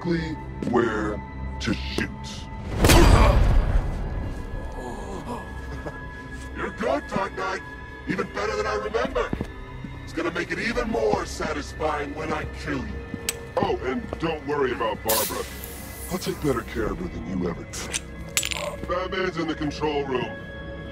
exactly where to shoot. You're good, Dark Knight. Even better than I remember. It's gonna make it even more satisfying when I kill you. Oh, and don't worry about Barbara. I'll take better care of her than you ever did. Batman's in the control room.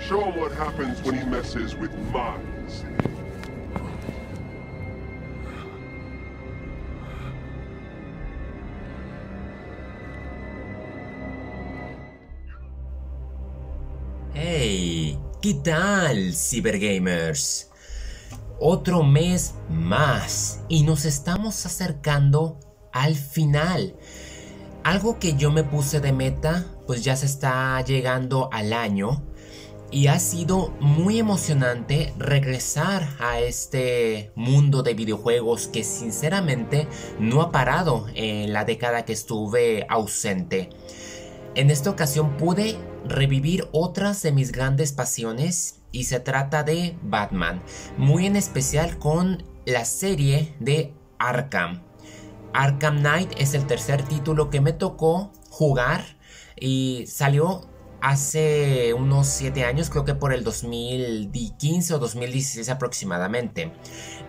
Show him what happens when he messes with minds. Hey, ¿qué tal, Cybergamers? Otro mes más y nos estamos acercando al final. Algo que yo me puse de meta, pues ya se está llegando al año y ha sido muy emocionante regresar a este mundo de videojuegos que sinceramente no ha parado en la década que estuve ausente. En esta ocasión pude revivir otras de mis grandes pasiones y se trata de Batman, muy en especial con la serie de Arkham. Arkham Knight es el tercer título que me tocó jugar y salió hace unos 7 años, creo que por el 2015 o 2016 aproximadamente.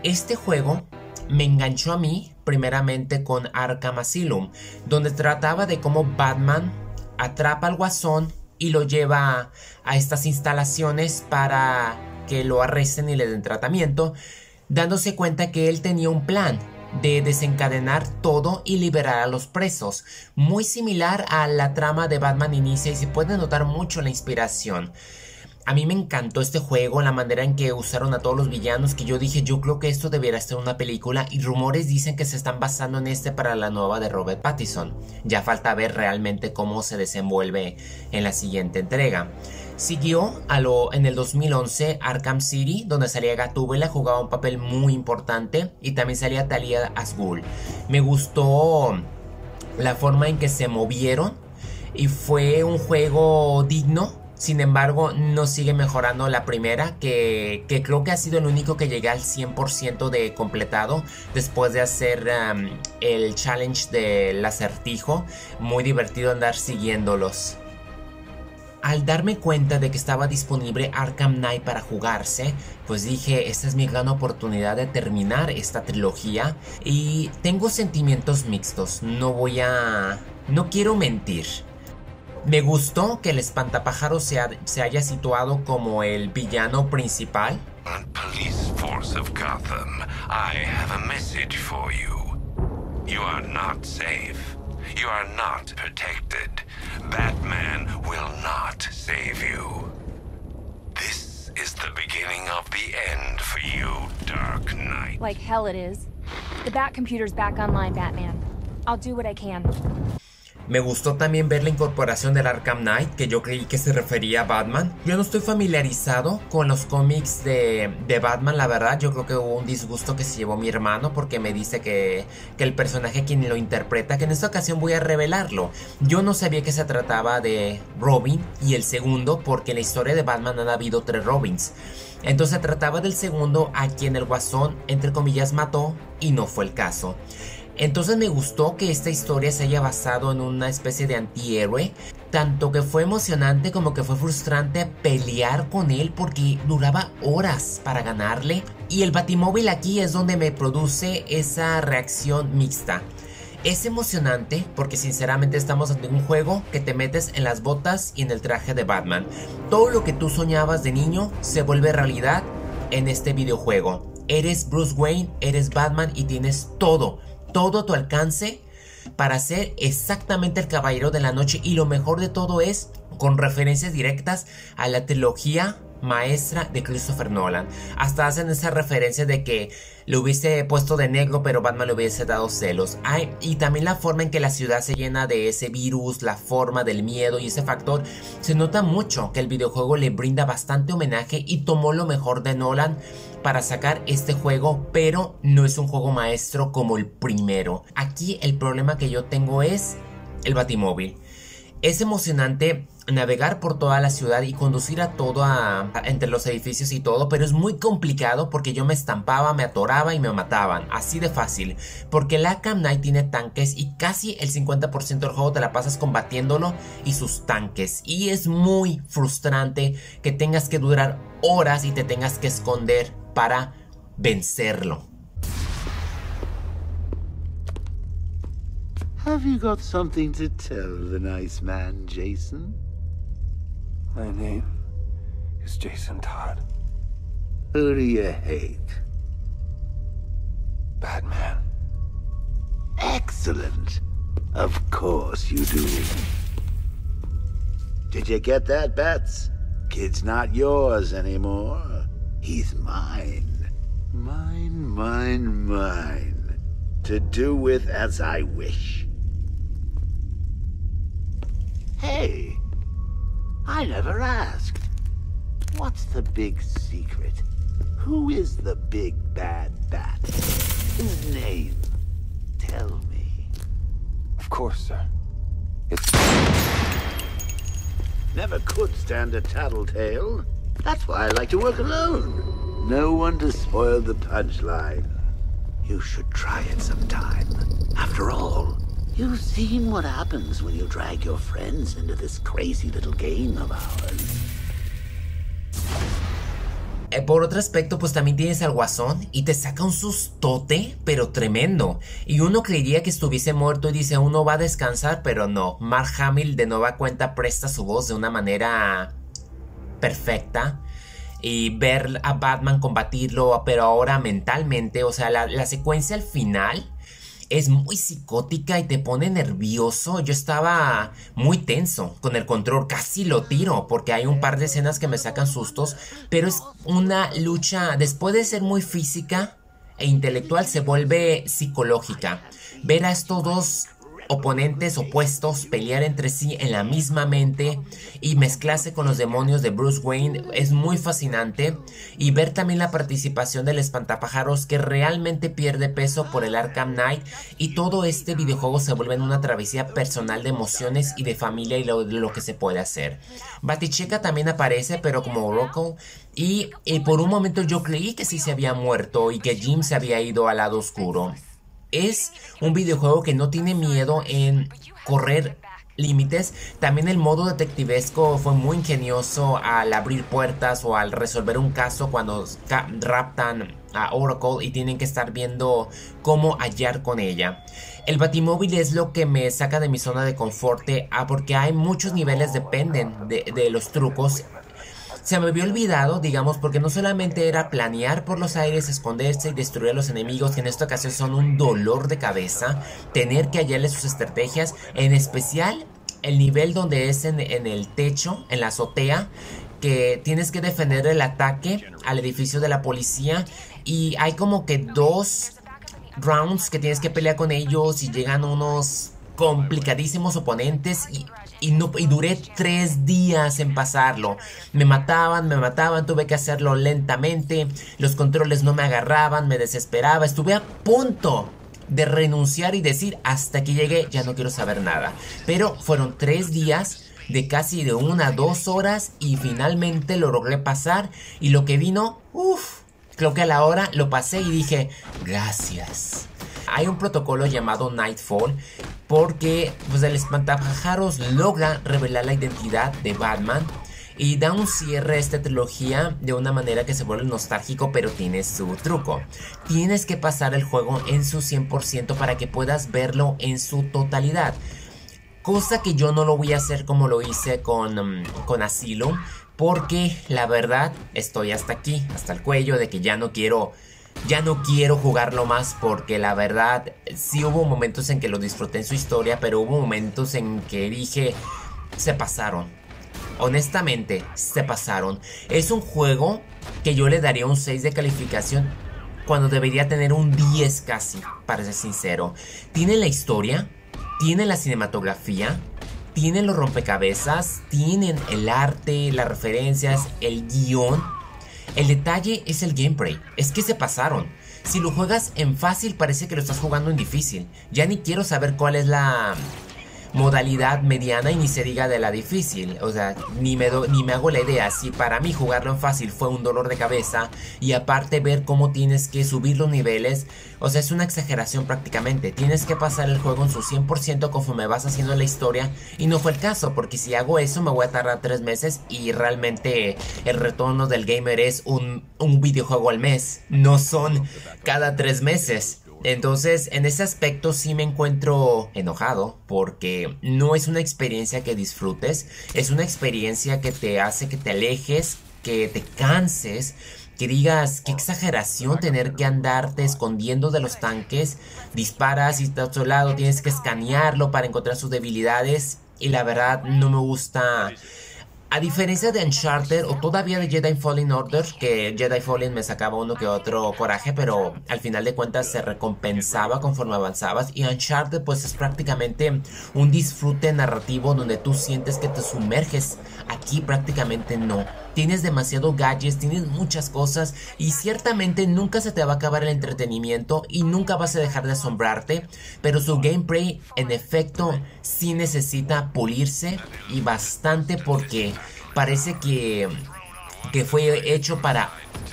Este juego me enganchó a mí primeramente con Arkham Asylum, donde trataba de cómo Batman atrapa al guasón y lo lleva a estas instalaciones para que lo arresten y le den tratamiento, dándose cuenta que él tenía un plan de desencadenar todo y liberar a los presos, muy similar a la trama de Batman Inicia y se puede notar mucho la inspiración. A mí me encantó este juego, la manera en que usaron a todos los villanos, que yo dije, yo creo que esto debería ser una película y rumores dicen que se están basando en este para la nueva de Robert Pattinson. Ya falta ver realmente cómo se desenvuelve en la siguiente entrega. Siguió a lo, en el 2011 Arkham City, donde salía Gatúbela, jugaba un papel muy importante y también salía Talia Asghul. Me gustó la forma en que se movieron y fue un juego digno sin embargo, no sigue mejorando la primera, que, creo que ha sido el único que llegué al 100% de completado después de hacer el challenge del acertijo. Muy divertido andar siguiéndolos. Al darme cuenta de que estaba disponible Arkham Knight para jugarse, pues dije, esta es mi gran oportunidad de terminar esta trilogía y tengo sentimientos mixtos, no voy a... no quiero mentir. Me gustó que el espantapájaro se, ha, se haya situado como el villano principal. Police force of Gotham, I have a message for you. You are not safe. You are not protected. Batman will not save you. This is the beginning of the end for you, Dark Knight. Like hell it is. The Bat computer's back online, Batman. I'll do what I can. Me gustó también ver la incorporación del Arkham Knight, que yo creí que se refería a Batman. Yo no estoy familiarizado con los cómics de, Batman, la verdad. Yo creo que hubo un disgusto que se llevó mi hermano porque me dice que, que el personaje quien lo interpreta, que en esta ocasión voy a revelarlo. Yo no sabía que se trataba de Robin y el segundo, porque en la historia de Batman han habido tres Robins. Entonces se trataba del segundo a quien el guasón, entre comillas, mató y no fue el caso. Entonces me gustó que esta historia se haya basado en una especie de antihéroe, tanto que fue emocionante como que fue frustrante pelear con él porque duraba horas para ganarle y el batimóvil aquí es donde me produce esa reacción mixta. Es emocionante porque sinceramente estamos ante un juego que te metes en las botas y en el traje de Batman. Todo lo que tú soñabas de niño se vuelve realidad en este videojuego. Eres Bruce Wayne, eres Batman y tienes todo todo a tu alcance para ser exactamente el caballero de la noche y lo mejor de todo es con referencias directas a la trilogía maestra de Christopher Nolan. Hasta hacen esa referencia de que le hubiese puesto de negro, pero Batman le hubiese dado celos. y también la forma en que la ciudad se llena de ese virus, la forma del miedo y ese factor. Se nota mucho que el videojuego le brinda bastante homenaje y tomó lo mejor de Nolan para sacar este juego, pero no es un juego maestro como el primero. Aquí el problema que yo tengo es el batimóvil. Es emocionante navegar por toda la ciudad y conducir a todo a, entre los edificios y todo, pero es muy complicado porque yo me estampaba, me atoraba y me mataban, así de fácil, porque la Arkham Knight tiene tanques y casi el 50% del juego te la pasas combatiéndolo y sus tanques, y es muy frustrante que tengas que durar horas y te tengas que esconder para vencerlo. Have you got something to tell the nice man, Jason? My name is Jason Todd. Who do you hate? Batman. Excellent. Of course you do. Did you get that, Bats? Kid's not yours anymore. He's mine. Mine, mine, mine. To do with as I wish. Hey, I never asked. What's the big secret? Who is the big bad bat? His name. Tell me. Of course, sir. It's Never could stand a tattletale. That's why I like to work alone. No one to spoil the punchline. You should try it sometime. After all, you've seen what happens when you drag your friends into this crazy little game of ours. Por otro aspecto, pues también tienes al guasón y te saca un sustote, pero tremendo. Y uno creería que estuviese muerto y dice, uno va a descansar, pero no. Mark Hamill de nueva cuenta presta su voz de una manera perfecta. Y ver a Batman combatirlo, pero ahora mentalmente, o sea, la, la secuencia al final es muy psicótica y te pone nervioso. Yo estaba muy tenso con el control, casi lo tiro porque hay un par de escenas que me sacan sustos, pero es una lucha, después de ser muy física e intelectual, se vuelve psicológica. Ver a estos dos oponentes opuestos pelear entre sí en la misma mente y mezclarse con los demonios de Bruce Wayne es muy fascinante y ver también la participación del espantapájaros que realmente pierde peso por el Arkham Knight y todo este videojuego se vuelve en una travesía personal de emociones y de familia y lo, lo que se puede hacer. Batichica también aparece pero como Oracle y, y por un momento yo creí que sí se había muerto y que Jim se había ido al lado oscuro es un videojuego que no tiene miedo en correr límites. También el modo detectivesco fue muy ingenioso al abrir puertas o al resolver un caso cuando raptan a Oracle y tienen que estar viendo cómo hallar con ella. El batimóvil es lo que me saca de mi zona de confort ah, porque hay muchos niveles dependen de, de los trucos se me había olvidado, digamos, porque no solamente era planear por los aires, esconderse y destruir a los enemigos, que en esta ocasión son un dolor de cabeza, tener que hallarle sus estrategias, en especial el nivel donde es en, el techo, en la azotea, que tienes que defender el ataque al edificio de la policía y hay como que dos rounds que tienes que pelear con ellos y llegan unos complicadísimos oponentes y y, no, y duré tres días en pasarlo. Me mataban, me mataban, tuve que hacerlo lentamente, los controles no me agarraban, me desesperaba, estuve a punto de renunciar y decir hasta que llegué ya no quiero saber nada. Pero fueron tres días de casi de una a dos horas y finalmente lo logré pasar y lo que vino, uff, creo que a la hora lo pasé y dije gracias hay un protocolo llamado Nightfall porque pues, el espantapájaros logra revelar la identidad de Batman y da un cierre a esta trilogía de una manera que se vuelve nostálgico pero tiene su truco. Tienes que pasar el juego en su 100% para que puedas verlo en su totalidad. Cosa que yo no lo voy a hacer como lo hice con, um, con Asylum. Porque la verdad estoy hasta aquí, hasta el cuello de que ya no quiero ya no quiero jugarlo más porque la verdad sí hubo momentos en que lo disfruté en su historia, pero hubo momentos en que dije, se pasaron. Honestamente, se pasaron. Es un juego que yo le daría un 6 de calificación cuando debería tener un 10 casi, para ser sincero. Tiene la historia, tiene la cinematografía, tiene los rompecabezas, tienen el arte, las referencias, el guion el detalle es el gameplay, es que se pasaron. Si lo juegas en fácil parece que lo estás jugando en difícil. Ya ni quiero saber cuál es la... modalidad mediana y ni se diga de la difícil. O sea, ni me, ni me hago la idea. Si para mí jugarlo en fácil fue un dolor de cabeza y aparte ver cómo tienes que subir los niveles, o sea, es una exageración prácticamente. Tienes que pasar el juego en su 100% conforme vas haciendo la historia y no fue el caso, porque si hago eso me voy a tardar tres meses y realmente el retorno del gamer es un, un videojuego al mes, no son cada tres meses. Entonces, en ese aspecto sí me encuentro enojado porque no es una experiencia que disfrutes, es una experiencia que te hace que te alejes, que te canses, que digas qué exageración tener que andarte escondiendo de los tanques, disparas y está a otro lado, tienes que escanearlo para encontrar sus debilidades y la verdad no me gusta a diferencia de Uncharted o todavía de Jedi Fallen Order, que Jedi Fallen me sacaba uno que otro coraje, pero al final de cuentas se recompensaba conforme avanzabas. Y Uncharted pues es prácticamente un disfrute narrativo donde tú sientes que te sumerges. Aquí prácticamente no. Tienes demasiado gadgets, tienes muchas cosas y ciertamente nunca se te va a acabar el entretenimiento y nunca vas a dejar de asombrarte. Pero su gameplay en efecto sí necesita pulirse y bastante porque parece que, que fue hecho para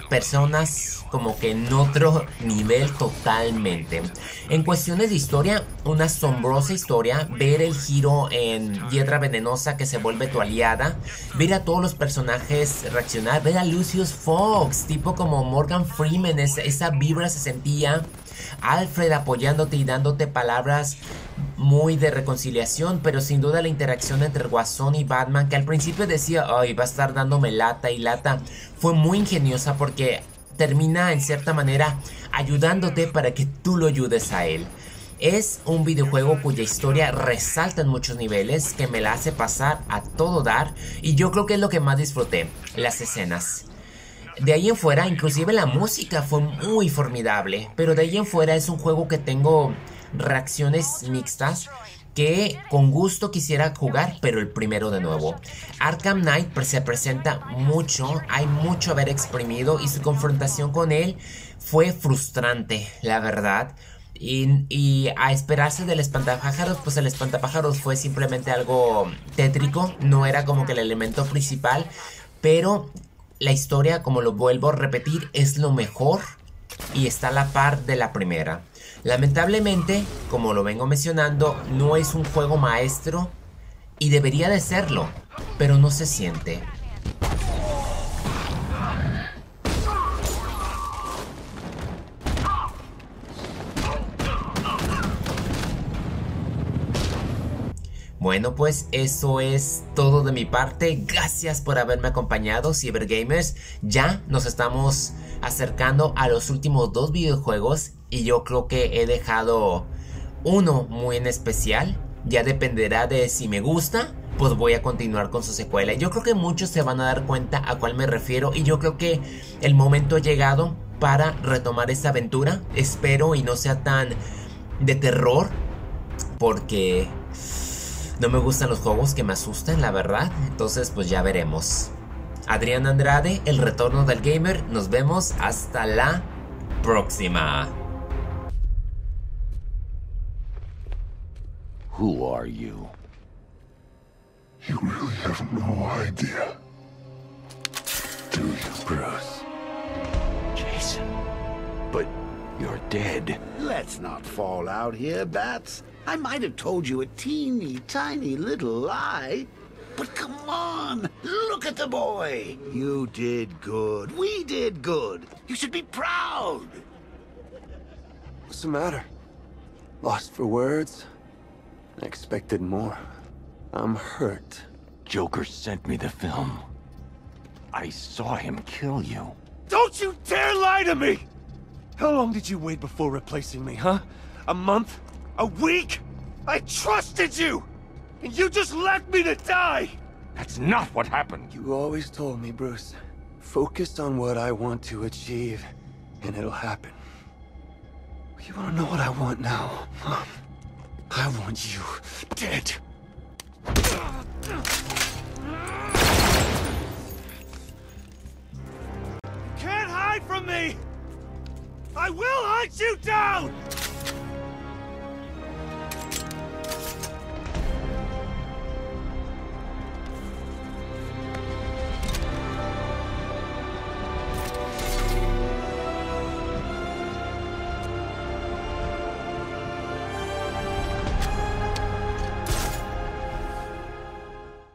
personas como que en otro nivel totalmente. En cuestiones de historia, una asombrosa historia, ver el giro en Hiedra Venenosa que se vuelve tu aliada, ver a todos los personajes reaccionar, ver a Lucius Fox, tipo como Morgan Freeman, esa, esa vibra se sentía. Alfred apoyándote y dándote palabras muy de reconciliación, pero sin duda la interacción entre Guasón y Batman, que al principio decía, ay, va a estar dándome lata y lata, fue muy ingeniosa porque termina en cierta manera ayudándote para que tú lo ayudes a él. Es un videojuego cuya historia resalta en muchos niveles, que me la hace pasar a todo dar, y yo creo que es lo que más disfruté, las escenas. De ahí en fuera, inclusive la música fue muy formidable, pero de ahí en fuera es un juego que tengo reacciones mixtas que con gusto quisiera jugar, pero el primero de nuevo. Arkham Knight se presenta mucho, hay mucho haber exprimido y su confrontación con él fue frustrante, la verdad. Y, a esperarse del espantapájaros, pues el espantapájaros fue simplemente algo tétrico, no era como que el elemento principal, pero la historia, como lo vuelvo a repetir, es lo mejor y está a la par de la primera. Lamentablemente, como lo vengo mencionando, no es un juego maestro y debería de serlo, pero no se siente. Bueno, pues eso es todo de mi parte. Gracias por haberme acompañado, Cybergamers. Ya nos estamos acercando a los últimos dos videojuegos y yo creo que he dejado uno muy en especial. Ya dependerá de si me gusta, pues voy a continuar con su secuela. Yo creo que muchos se van a dar cuenta a cuál me refiero y yo creo que el momento ha llegado para retomar esta aventura. Espero y no sea tan de terror porque no me gustan los juegos que me asustan, la verdad. Entonces pues ya veremos. Adrián Andrade, el retorno del gamer. Nos vemos hasta la próxima. Who are you? You really have no idea. Do you, Bruce? Jason. But you're dead. Let's not fall out here, Bats. I might have told you a teeny tiny little lie. But come on, look at the boy. You did good. We did good. You should be proud. What's the matter? Lost for words? I expected more. I'm hurt. Joker sent me the film. I saw him kill you. Don't you dare lie to me! How long did you wait before replacing me, huh? A month? A week? I trusted you! And you just left me to die! That's not what happened. You always told me, Bruce. Focus on what I want to achieve, and it'll happen. You wanna know what I want now, Mom? I want you dead. You can't hide from me! I will hunt you down!